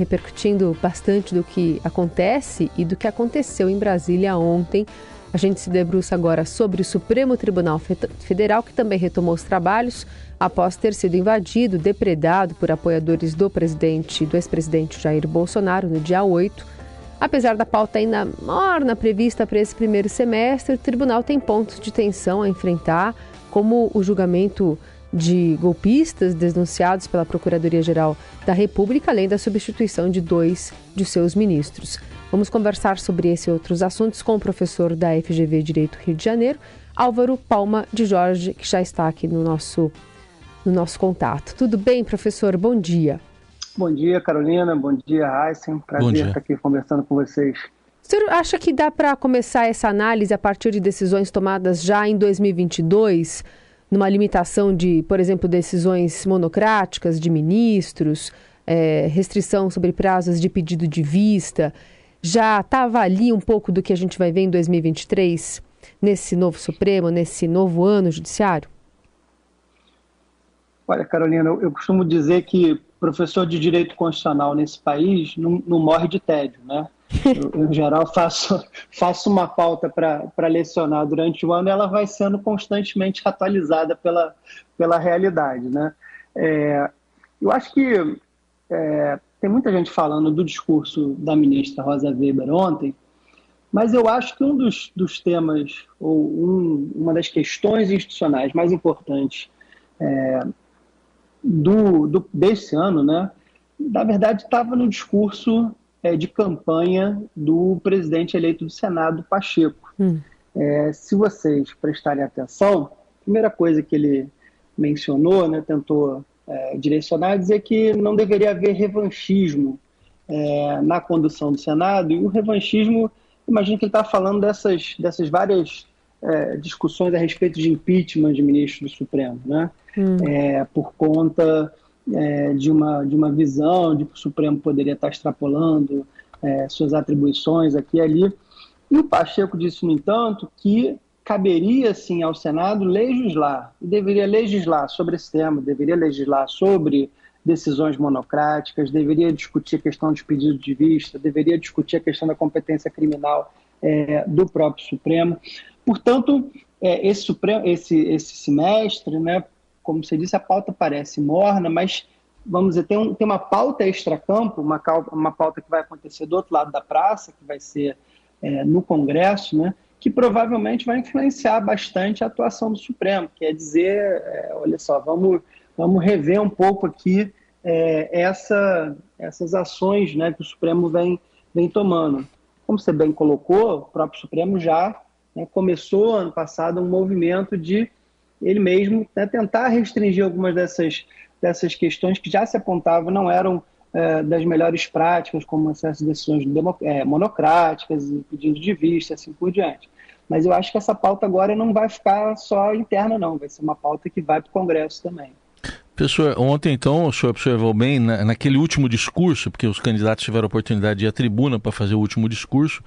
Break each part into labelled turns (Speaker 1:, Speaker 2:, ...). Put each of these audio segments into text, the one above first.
Speaker 1: repercutindo bastante do que acontece e do que aconteceu em Brasília ontem. A gente se debruça agora sobre o Supremo Tribunal Federal, que também retomou os trabalhos após ter sido invadido, depredado por apoiadores do presidente, do ex-presidente Jair Bolsonaro no dia 8. Apesar da pauta ainda morna prevista para esse primeiro semestre, o tribunal tem pontos de tensão a enfrentar, como o julgamento de golpistas denunciados pela Procuradoria-Geral da República, além da substituição de dois de seus ministros. Vamos conversar sobre esse e outros assuntos com o professor da FGV Direito Rio de Janeiro, Álvaro Palma de Jorge, que já está aqui no nosso, no nosso contato. Tudo bem, professor? Bom dia.
Speaker 2: Bom dia, Carolina. Bom dia, Heisen. Prazer estar aqui conversando com vocês.
Speaker 1: O senhor acha que dá para começar essa análise a partir de decisões tomadas já em 2022? Numa limitação de, por exemplo, decisões monocráticas de ministros, é, restrição sobre prazos de pedido de vista, já estava ali um pouco do que a gente vai ver em 2023, nesse novo Supremo, nesse novo ano judiciário?
Speaker 2: Olha, Carolina, eu, eu costumo dizer que professor de direito constitucional nesse país não, não morre de tédio, né? Eu, em geral, faço, faço uma pauta para lecionar durante o ano e ela vai sendo constantemente atualizada pela, pela realidade. Né? É, eu acho que é, tem muita gente falando do discurso da ministra Rosa Weber ontem, mas eu acho que um dos, dos temas, ou um, uma das questões institucionais mais importantes é, do, do, desse ano, né, na verdade, estava no discurso é, de campanha do presidente eleito do Senado, Pacheco. Hum. É, se vocês prestarem atenção, a primeira coisa que ele mencionou, né, tentou é, direcionar, é dizer que não deveria haver revanchismo é, na condução do Senado, e o revanchismo, imagino que ele está falando dessas, dessas várias é, discussões a respeito de impeachment de ministros do Supremo, né? Hum. É, por conta é, de, uma, de uma visão de que o Supremo poderia estar extrapolando é, suas atribuições aqui e ali. E o Pacheco disse, no entanto, que caberia sim ao Senado legislar, e deveria legislar sobre esse tema, deveria legislar sobre decisões monocráticas, deveria discutir a questão dos pedidos de vista, deveria discutir a questão da competência criminal é, do próprio Supremo. Portanto, é, esse, Supremo, esse, esse semestre, né, como você disse, a pauta parece morna, mas vamos dizer, tem, um, tem uma pauta extra-campo, uma, uma pauta que vai acontecer do outro lado da praça, que vai ser é, no Congresso, né, que provavelmente vai influenciar bastante a atuação do Supremo, quer dizer, é, olha só, vamos, vamos rever um pouco aqui é, essa, essas ações né, que o Supremo vem, vem tomando. Como você bem colocou, o próprio Supremo já né, começou ano passado um movimento de ele mesmo né, tentar restringir algumas dessas, dessas questões que já se apontavam não eram é, das melhores práticas, como acesso a decisões é, monocráticas pedido de vista, assim por diante. Mas eu acho que essa pauta agora não vai ficar só interna, não, vai ser uma pauta que vai para o Congresso também.
Speaker 3: Professor, ontem então o senhor observou bem, na, naquele último discurso, porque os candidatos tiveram a oportunidade de ir à tribuna para fazer o último discurso,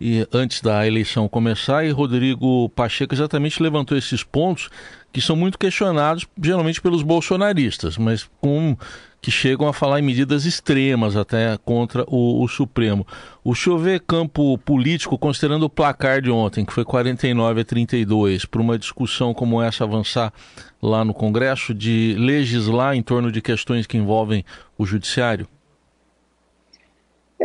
Speaker 3: e antes da eleição começar, e Rodrigo Pacheco exatamente levantou esses pontos que são muito questionados, geralmente pelos bolsonaristas, mas com que chegam a falar em medidas extremas até contra o, o Supremo. O vê campo político, considerando o placar de ontem, que foi 49 a 32, para uma discussão como essa avançar lá no Congresso, de legislar em torno de questões que envolvem o Judiciário?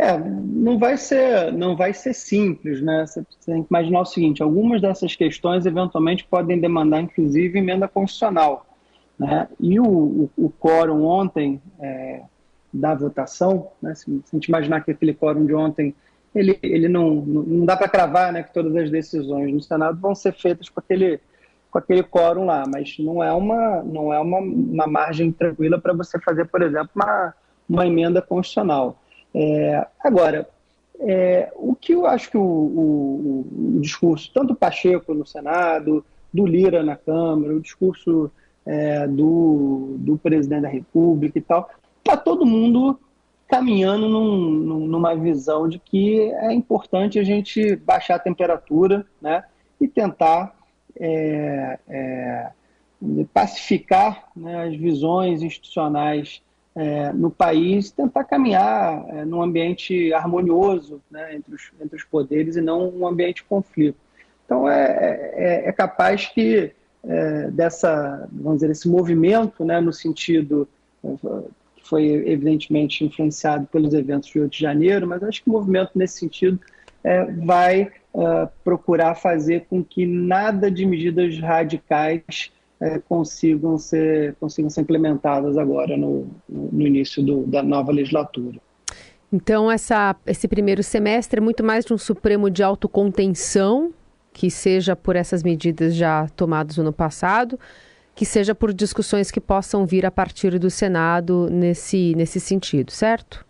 Speaker 2: É, não vai ser, não vai ser simples, né? Você tem que imaginar o seguinte: algumas dessas questões eventualmente podem demandar, inclusive, emenda constitucional, né? E o, o, o quórum ontem é, da votação, né? Se, se, a gente imaginar que aquele quórum de ontem ele, ele não, não dá para cravar, né? Que todas as decisões no Senado vão ser feitas com aquele com aquele quórum lá, mas não é uma não é uma, uma margem tranquila para você fazer, por exemplo, uma, uma emenda constitucional. É, agora, é, o que eu acho que o, o, o, discurso, tanto Pacheco no Senado, do Lira na Câmara, o discurso é, do, do presidente da República e tal, está todo mundo caminhando num, numa visão de que é importante a gente baixar a temperatura né, e tentar é, é, pacificar né, as visões institucionais é, no país, tentar caminhar é, num ambiente harmonioso né, entre, os, entre os poderes e não um ambiente de conflito. Então, é, é, é capaz que é, dessa, vamos dizer, esse movimento, né, no sentido que foi evidentemente influenciado pelos eventos de Rio de Janeiro, mas acho que o movimento nesse sentido é, vai procurar fazer com que nada de medidas radicais é, consigam, ser, consigam ser implementadas agora no, no início do, da nova legislatura.
Speaker 1: Então, essa, esse primeiro semestre é muito mais de um Supremo de autocontenção, que seja por essas medidas já tomadas no ano passado, que seja por discussões que possam vir a partir do Senado nesse, nesse sentido, certo?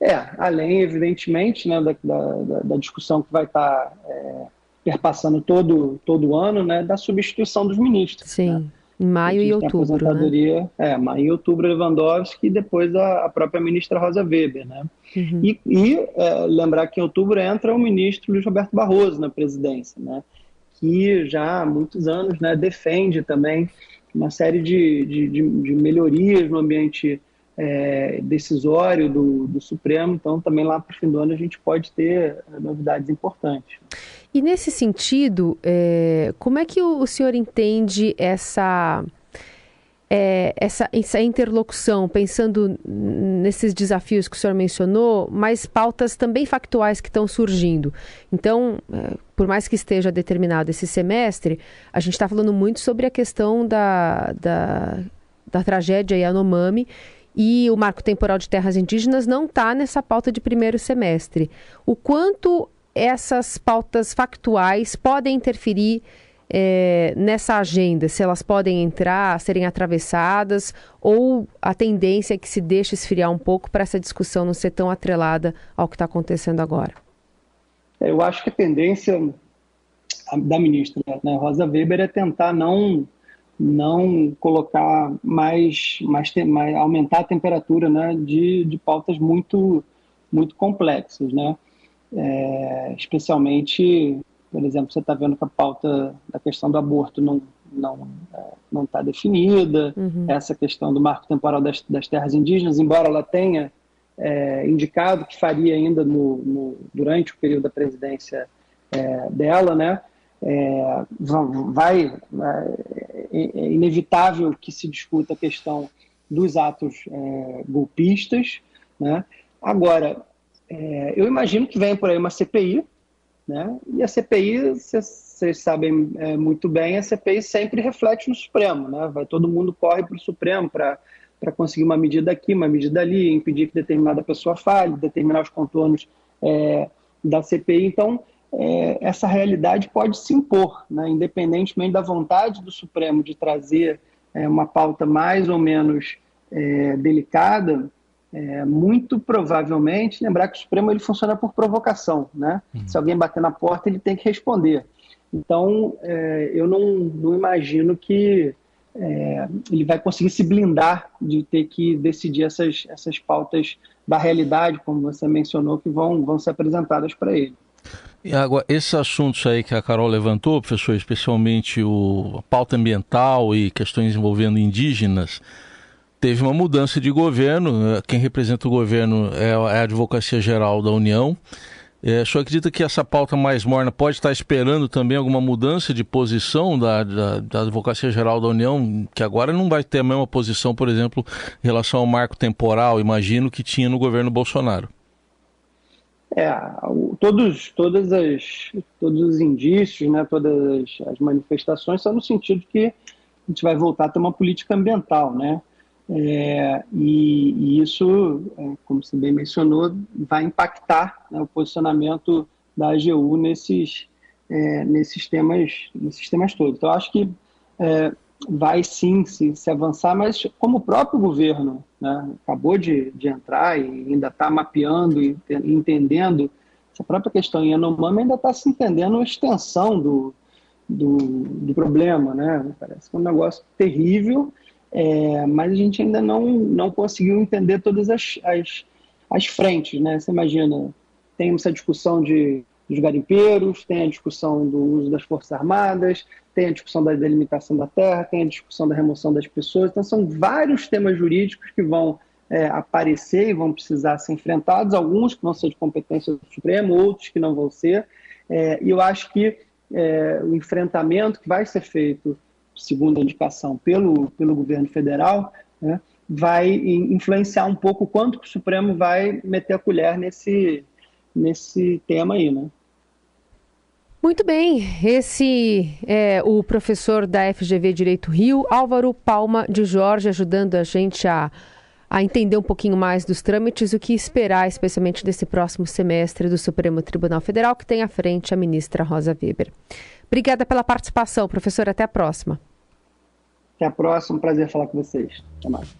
Speaker 2: É, além, evidentemente, né, da, da, da discussão que vai estar tá, é, perpassando todo, todo ano, né, da substituição dos ministros.
Speaker 1: Sim,
Speaker 2: né?
Speaker 1: em maio e outubro.
Speaker 2: Né? Aposentadoria, né? É, maio e outubro Lewandowski e depois a, a própria ministra Rosa Weber. Né? Uhum. E, e é, lembrar que em outubro entra o ministro Luiz Roberto Barroso na presidência, né? que já há muitos anos né, defende também uma série de, de, de, de melhorias no ambiente é, decisório do, do, Supremo, então também lá para o fim do ano a gente pode ter é, novidades importantes.
Speaker 1: E nesse sentido, é, como é que o, senhor entende essa, é, essa, essa interlocução, pensando nesses desafios que o senhor mencionou, mas pautas também factuais que estão surgindo? Então, é, por mais que esteja determinado esse semestre, a gente está falando muito sobre a questão da, da, da tragédia Yanomami e o marco temporal de terras indígenas não está nessa pauta de primeiro semestre. O quanto essas pautas factuais podem interferir é, nessa agenda, se elas podem entrar, serem atravessadas, ou a tendência é que se deixe esfriar um pouco para essa discussão não ser tão atrelada ao que está acontecendo agora?
Speaker 2: É, eu acho que a tendência da ministra né, Rosa Weber é tentar não não colocar mais, mais, mais aumentar a temperatura né, de, de pautas muito, muito complexas, né? É, especialmente, por exemplo, você está vendo que a pauta da questão do aborto não não é, não está definida, uhum. essa questão do marco temporal das, das terras indígenas, embora ela tenha é, indicado que faria ainda no, no, durante o período da presidência é, dela, né? É, vai, é, é, inevitável que se discuta a questão dos atos é, golpistas. Né? Agora, é, eu imagino que venha por aí uma CPI, né? e a CPI, vocês sabem é, muito bem, a CPI sempre reflete no Supremo. Né? Vai, todo mundo corre para o Supremo para para conseguir uma medida aqui, uma medida ali, impedir que determinada pessoa fale, determinar os contornos é, da CPI. Então, é, essa realidade pode se impor, né? independentemente da vontade do Supremo de trazer é, uma pauta mais ou menos é, delicada, é, muito provavelmente, lembrar que o Supremo ele funciona por provocação, né? Uhum. Se alguém bater na porta, ele tem que responder. Então, é, eu não, não, imagino que é, ele vai conseguir se blindar de ter que decidir essas, essas pautas da realidade, como você mencionou, que vão, vão ser apresentadas para ele.
Speaker 3: E agora, esses assuntos aí que a Carol levantou, professor, especialmente o, a pauta ambiental e questões envolvendo indígenas, teve uma mudança de governo. Quem representa o governo é a Advocacia Geral da União. É, o senhor acredita que essa pauta mais morna pode estar esperando também alguma mudança de posição da, da, da, Advocacia Geral da União, que agora não vai ter a mesma posição, por exemplo, em relação ao marco temporal, imagino, que tinha no governo Bolsonaro?
Speaker 2: É, todos, todas as, todos os indícios, né, todas as manifestações são no sentido que a gente vai voltar a ter uma política ambiental, né? É, e, e, isso, é, como você bem mencionou, vai impactar né, o posicionamento da AGU nesses, é, nesses, temas, nesses temas todos. Então, acho que é, vai sim se, se, avançar, mas como o próprio governo né, acabou de, de entrar e ainda está mapeando e entendendo essa própria questão em Yanomami, ainda está se entendendo a extensão do, do, do, problema. Né? Parece que é um negócio terrível, é, mas a gente ainda não, não conseguiu entender todas as, as, as frentes. Né? Você imagina, tem essa discussão de, dos garimpeiros, tem a discussão do uso das Forças Armadas, tem a discussão da delimitação da terra, tem a discussão da remoção das pessoas. Então, são vários temas jurídicos que vão é, aparecer e vão precisar ser enfrentados, alguns que vão ser de competência do Supremo, outros que não vão ser. É, e eu acho que é, o enfrentamento que vai ser feito, segundo a indicação, pelo, pelo governo federal, né, vai influenciar um pouco quanto o Supremo vai meter a colher nesse, nesse tema aí, né?
Speaker 1: Muito bem, esse é o professor da FGV Direito Rio, Álvaro Palma de Jorge, ajudando a gente a, a entender um pouquinho mais dos trâmites, o que esperar, especialmente desse próximo semestre do Supremo Tribunal Federal, que tem à frente a ministra Rosa Weber. Obrigada pela participação, professor. Até a próxima.
Speaker 2: Até a próxima. Prazer falar com vocês. Até mais.